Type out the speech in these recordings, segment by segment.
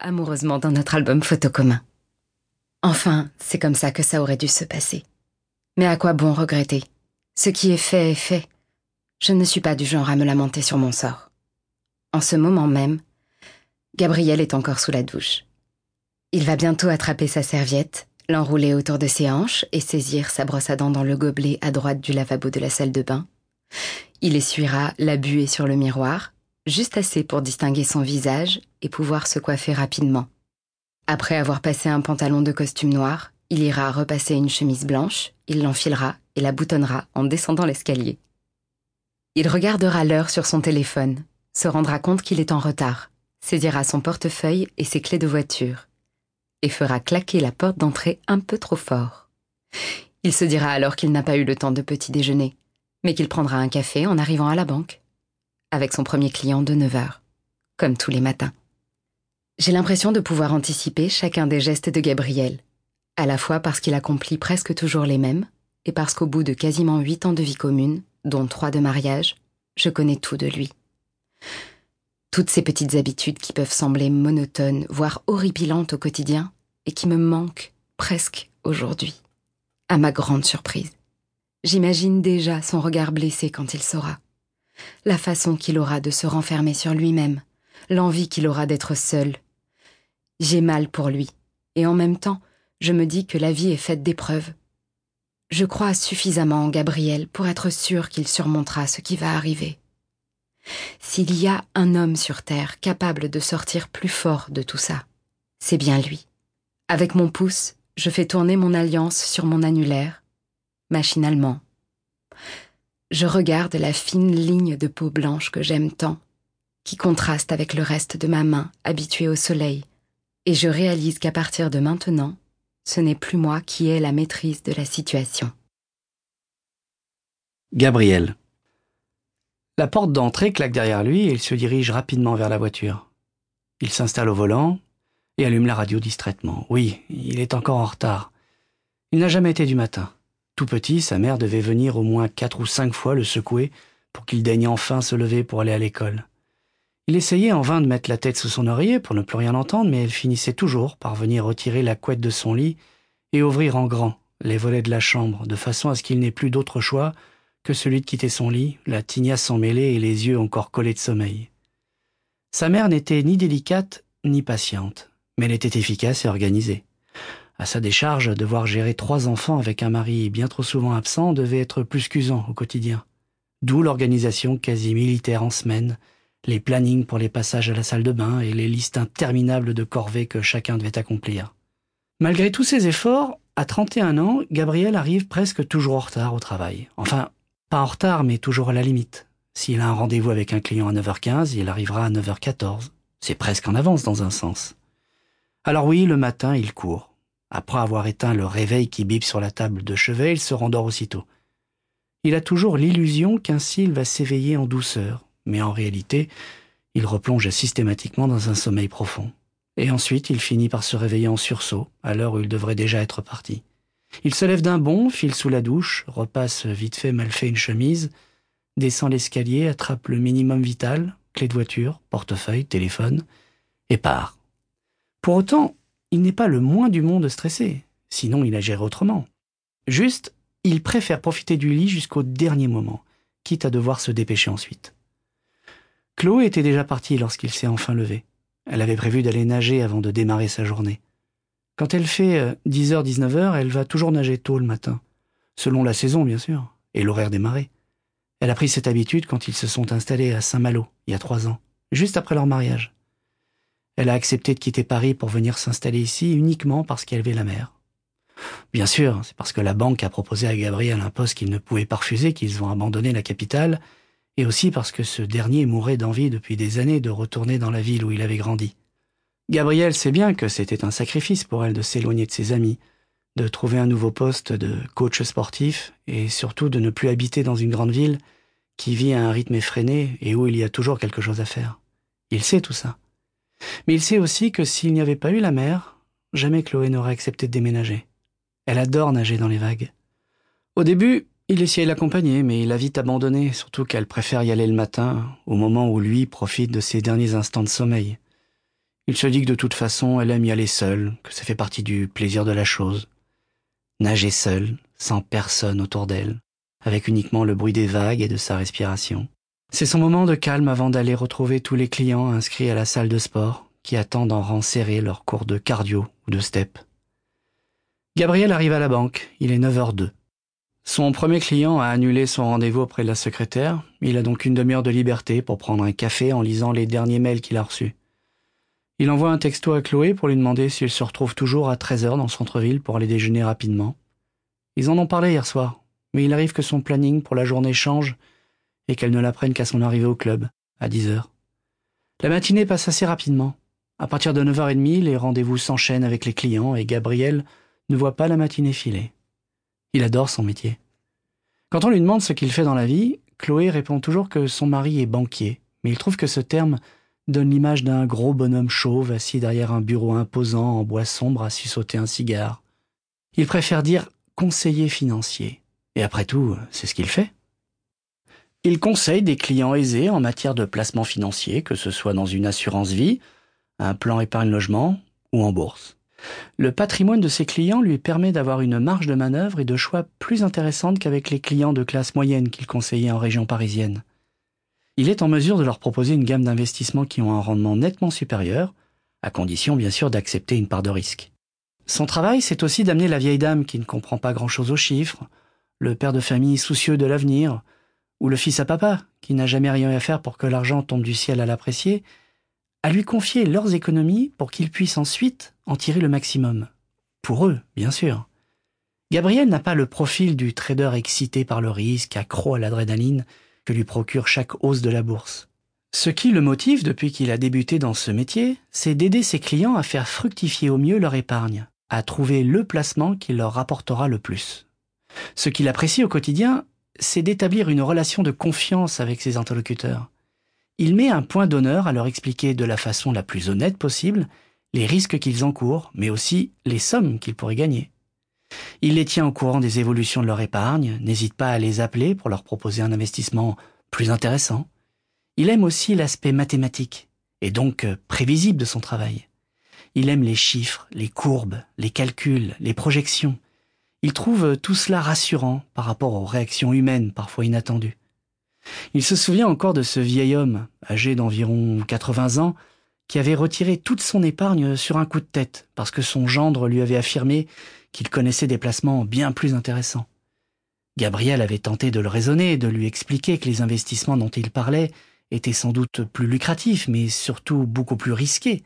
amoureusement dans notre album photo commun. Enfin, c'est comme ça que ça aurait dû se passer. Mais à quoi bon regretter? Ce qui est fait est fait. Je ne suis pas du genre à me lamenter sur mon sort. En ce moment même, Gabriel est encore sous la douche. Il va bientôt attraper sa serviette, l'enrouler autour de ses hanches et saisir sa brosse à dents dans le gobelet à droite du lavabo de la salle de bain. Il essuiera la buée sur le miroir, juste assez pour distinguer son visage et pouvoir se coiffer rapidement. Après avoir passé un pantalon de costume noir, il ira repasser une chemise blanche, il l'enfilera et la boutonnera en descendant l'escalier. Il regardera l'heure sur son téléphone, se rendra compte qu'il est en retard, saisira son portefeuille et ses clés de voiture, et fera claquer la porte d'entrée un peu trop fort. Il se dira alors qu'il n'a pas eu le temps de petit déjeuner, mais qu'il prendra un café en arrivant à la banque, avec son premier client de 9 heures, comme tous les matins. J'ai l'impression de pouvoir anticiper chacun des gestes de Gabriel, à la fois parce qu'il accomplit presque toujours les mêmes, et parce qu'au bout de quasiment huit ans de vie commune, dont trois de mariage, je connais tout de lui. Toutes ces petites habitudes qui peuvent sembler monotones, voire horripilantes au quotidien, et qui me manquent presque aujourd'hui, à ma grande surprise. J'imagine déjà son regard blessé quand il saura, la façon qu'il aura de se renfermer sur lui-même, l'envie qu'il aura d'être seul. J'ai mal pour lui, et en même temps, je me dis que la vie est faite d'épreuves. Je crois suffisamment en Gabriel pour être sûr qu'il surmontera ce qui va arriver. S'il y a un homme sur Terre capable de sortir plus fort de tout ça, c'est bien lui. Avec mon pouce, je fais tourner mon alliance sur mon annulaire, machinalement. Je regarde la fine ligne de peau blanche que j'aime tant, qui contraste avec le reste de ma main habituée au soleil, et je réalise qu'à partir de maintenant, ce n'est plus moi qui ai la maîtrise de la situation. Gabriel. La porte d'entrée claque derrière lui et il se dirige rapidement vers la voiture. Il s'installe au volant et allume la radio distraitement. Oui, il est encore en retard. Il n'a jamais été du matin. Tout petit, sa mère devait venir au moins quatre ou cinq fois le secouer pour qu'il daigne enfin se lever pour aller à l'école. Il essayait en vain de mettre la tête sous son oreiller pour ne plus rien entendre, mais elle finissait toujours par venir retirer la couette de son lit et ouvrir en grand les volets de la chambre, de façon à ce qu'il n'ait plus d'autre choix que celui de quitter son lit, la tignasse emmêlée et les yeux encore collés de sommeil. Sa mère n'était ni délicate ni patiente, mais elle était efficace et organisée. À sa décharge, devoir gérer trois enfants avec un mari bien trop souvent absent devait être plus qu'usant au quotidien. D'où l'organisation quasi militaire en semaine, les plannings pour les passages à la salle de bain et les listes interminables de corvées que chacun devait accomplir. Malgré tous ces efforts, à 31 ans, Gabriel arrive presque toujours en retard au travail. Enfin, pas en retard, mais toujours à la limite. S'il a un rendez-vous avec un client à 9h15, il arrivera à 9h14. C'est presque en avance dans un sens. Alors oui, le matin, il court. Après avoir éteint le réveil qui bip sur la table de chevet, il se rendort aussitôt. Il a toujours l'illusion qu'ainsi il va s'éveiller en douceur, mais en réalité, il replonge systématiquement dans un sommeil profond. Et ensuite, il finit par se réveiller en sursaut, à l'heure où il devrait déjà être parti. Il se lève d'un bond, file sous la douche, repasse vite fait mal fait une chemise, descend l'escalier, attrape le minimum vital, clé de voiture, portefeuille, téléphone, et part. Pour autant, il n'est pas le moins du monde stressé, sinon il agirait autrement. Juste, il préfère profiter du lit jusqu'au dernier moment, quitte à devoir se dépêcher ensuite. Chloé était déjà partie lorsqu'il s'est enfin levé. Elle avait prévu d'aller nager avant de démarrer sa journée. Quand elle fait 10h, euh, 19h, elle va toujours nager tôt le matin. Selon la saison, bien sûr, et l'horaire des marées. Elle a pris cette habitude quand ils se sont installés à Saint-Malo, il y a trois ans, juste après leur mariage. Elle a accepté de quitter Paris pour venir s'installer ici uniquement parce qu'elle avait la mer. Bien sûr, c'est parce que la banque a proposé à Gabriel un poste qu'il ne pouvait pas refuser qu'ils ont abandonné la capitale, et aussi parce que ce dernier mourait d'envie depuis des années de retourner dans la ville où il avait grandi. Gabriel sait bien que c'était un sacrifice pour elle de s'éloigner de ses amis, de trouver un nouveau poste de coach sportif, et surtout de ne plus habiter dans une grande ville qui vit à un rythme effréné et où il y a toujours quelque chose à faire. Il sait tout ça. Mais il sait aussi que s'il n'y avait pas eu la mer, jamais Chloé n'aurait accepté de déménager. Elle adore nager dans les vagues. Au début, il essayait de l'accompagner, mais il a vite abandonné, surtout qu'elle préfère y aller le matin, au moment où lui profite de ses derniers instants de sommeil. Il se dit que de toute façon, elle aime y aller seule, que ça fait partie du plaisir de la chose. Nager seule, sans personne autour d'elle, avec uniquement le bruit des vagues et de sa respiration. C'est son moment de calme avant d'aller retrouver tous les clients inscrits à la salle de sport, qui attendent en rang serré leur cours de cardio ou de step. Gabriel arrive à la banque, il est 9h02. Son premier client a annulé son rendez-vous auprès de la secrétaire, il a donc une demi-heure de liberté pour prendre un café en lisant les derniers mails qu'il a reçus. Il envoie un texto à Chloé pour lui demander s'il se retrouve toujours à 13h dans le centre-ville pour aller déjeuner rapidement. Ils en ont parlé hier soir, mais il arrive que son planning pour la journée change et qu'elle ne l'apprenne qu'à son arrivée au club, à 10h. La matinée passe assez rapidement. À partir de 9h30, les rendez-vous s'enchaînent avec les clients et Gabriel ne voit pas la matinée filer. Il adore son métier. Quand on lui demande ce qu'il fait dans la vie, Chloé répond toujours que son mari est banquier, mais il trouve que ce terme donne l'image d'un gros bonhomme chauve assis derrière un bureau imposant en bois sombre à sauter un cigare. Il préfère dire conseiller financier. Et après tout, c'est ce qu'il fait. Il conseille des clients aisés en matière de placement financier, que ce soit dans une assurance vie, un plan épargne-logement ou en bourse. Le patrimoine de ses clients lui permet d'avoir une marge de manœuvre et de choix plus intéressante qu'avec les clients de classe moyenne qu'il conseillait en région parisienne. Il est en mesure de leur proposer une gamme d'investissements qui ont un rendement nettement supérieur, à condition bien sûr d'accepter une part de risque. Son travail, c'est aussi d'amener la vieille dame qui ne comprend pas grand-chose aux chiffres, le père de famille soucieux de l'avenir, ou le fils à papa qui n'a jamais rien à faire pour que l'argent tombe du ciel à l'apprécier, à lui confier leurs économies pour qu'ils puissent ensuite en tirer le maximum. Pour eux, bien sûr. Gabriel n'a pas le profil du trader excité par le risque, accro à l'adrénaline que lui procure chaque hausse de la bourse. Ce qui le motive depuis qu'il a débuté dans ce métier, c'est d'aider ses clients à faire fructifier au mieux leur épargne, à trouver le placement qui leur rapportera le plus. Ce qu'il apprécie au quotidien, c'est d'établir une relation de confiance avec ses interlocuteurs il met un point d'honneur à leur expliquer de la façon la plus honnête possible les risques qu'ils encourent, mais aussi les sommes qu'ils pourraient gagner. Il les tient au courant des évolutions de leur épargne, n'hésite pas à les appeler pour leur proposer un investissement plus intéressant. Il aime aussi l'aspect mathématique, et donc euh, prévisible de son travail. Il aime les chiffres, les courbes, les calculs, les projections. Il trouve tout cela rassurant par rapport aux réactions humaines parfois inattendues. Il se souvient encore de ce vieil homme, âgé d'environ 80 ans, qui avait retiré toute son épargne sur un coup de tête, parce que son gendre lui avait affirmé qu'il connaissait des placements bien plus intéressants. Gabriel avait tenté de le raisonner, de lui expliquer que les investissements dont il parlait étaient sans doute plus lucratifs, mais surtout beaucoup plus risqués.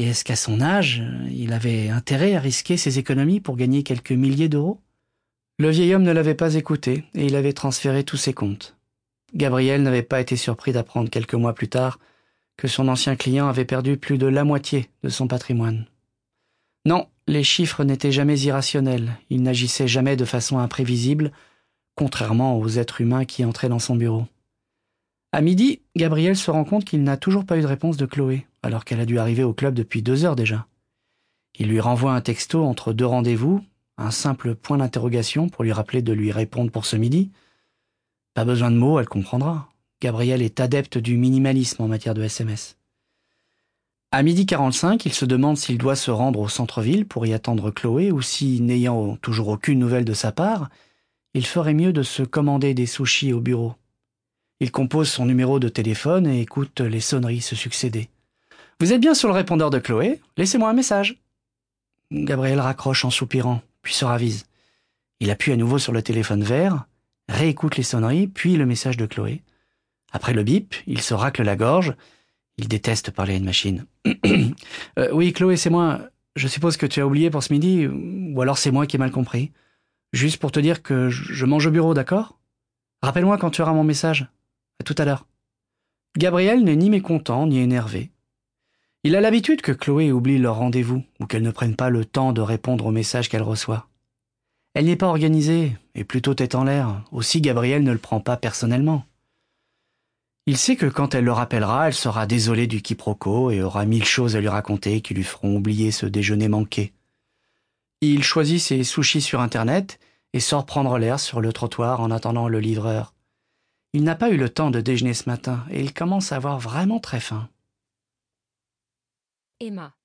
Et est-ce qu'à son âge, il avait intérêt à risquer ses économies pour gagner quelques milliers d'euros? Le vieil homme ne l'avait pas écouté, et il avait transféré tous ses comptes. Gabriel n'avait pas été surpris d'apprendre quelques mois plus tard que son ancien client avait perdu plus de la moitié de son patrimoine. Non, les chiffres n'étaient jamais irrationnels, ils n'agissaient jamais de façon imprévisible, contrairement aux êtres humains qui entraient dans son bureau. À midi, Gabriel se rend compte qu'il n'a toujours pas eu de réponse de Chloé, alors qu'elle a dû arriver au club depuis deux heures déjà. Il lui renvoie un texto entre deux rendez-vous, un simple point d'interrogation pour lui rappeler de lui répondre pour ce midi, pas besoin de mots, elle comprendra. Gabriel est adepte du minimalisme en matière de SMS. À midi 45, il se demande s'il doit se rendre au centre-ville pour y attendre Chloé ou si, n'ayant toujours aucune nouvelle de sa part, il ferait mieux de se commander des sushis au bureau. Il compose son numéro de téléphone et écoute les sonneries se succéder. Vous êtes bien sur le répondeur de Chloé Laissez-moi un message. Gabriel raccroche en soupirant, puis se ravise. Il appuie à nouveau sur le téléphone vert, réécoute les sonneries, puis le message de Chloé. Après le bip, il se racle la gorge. Il déteste parler à une machine. Euh, oui, Chloé, c'est moi. Je suppose que tu as oublié pour ce midi, ou alors c'est moi qui ai mal compris. Juste pour te dire que je mange au bureau, d'accord? Rappelle-moi quand tu auras mon message. À tout à l'heure. Gabriel n'est ni mécontent ni énervé. Il a l'habitude que Chloé oublie leur rendez-vous ou qu'elle ne prenne pas le temps de répondre aux messages qu'elle reçoit. Elle n'est pas organisée, et plutôt tête en l'air, aussi Gabriel ne le prend pas personnellement. Il sait que quand elle le rappellera, elle sera désolée du quiproquo et aura mille choses à lui raconter qui lui feront oublier ce déjeuner manqué. Il choisit ses sushis sur Internet et sort prendre l'air sur le trottoir en attendant le livreur. Il n'a pas eu le temps de déjeuner ce matin et il commence à avoir vraiment très faim. Immer.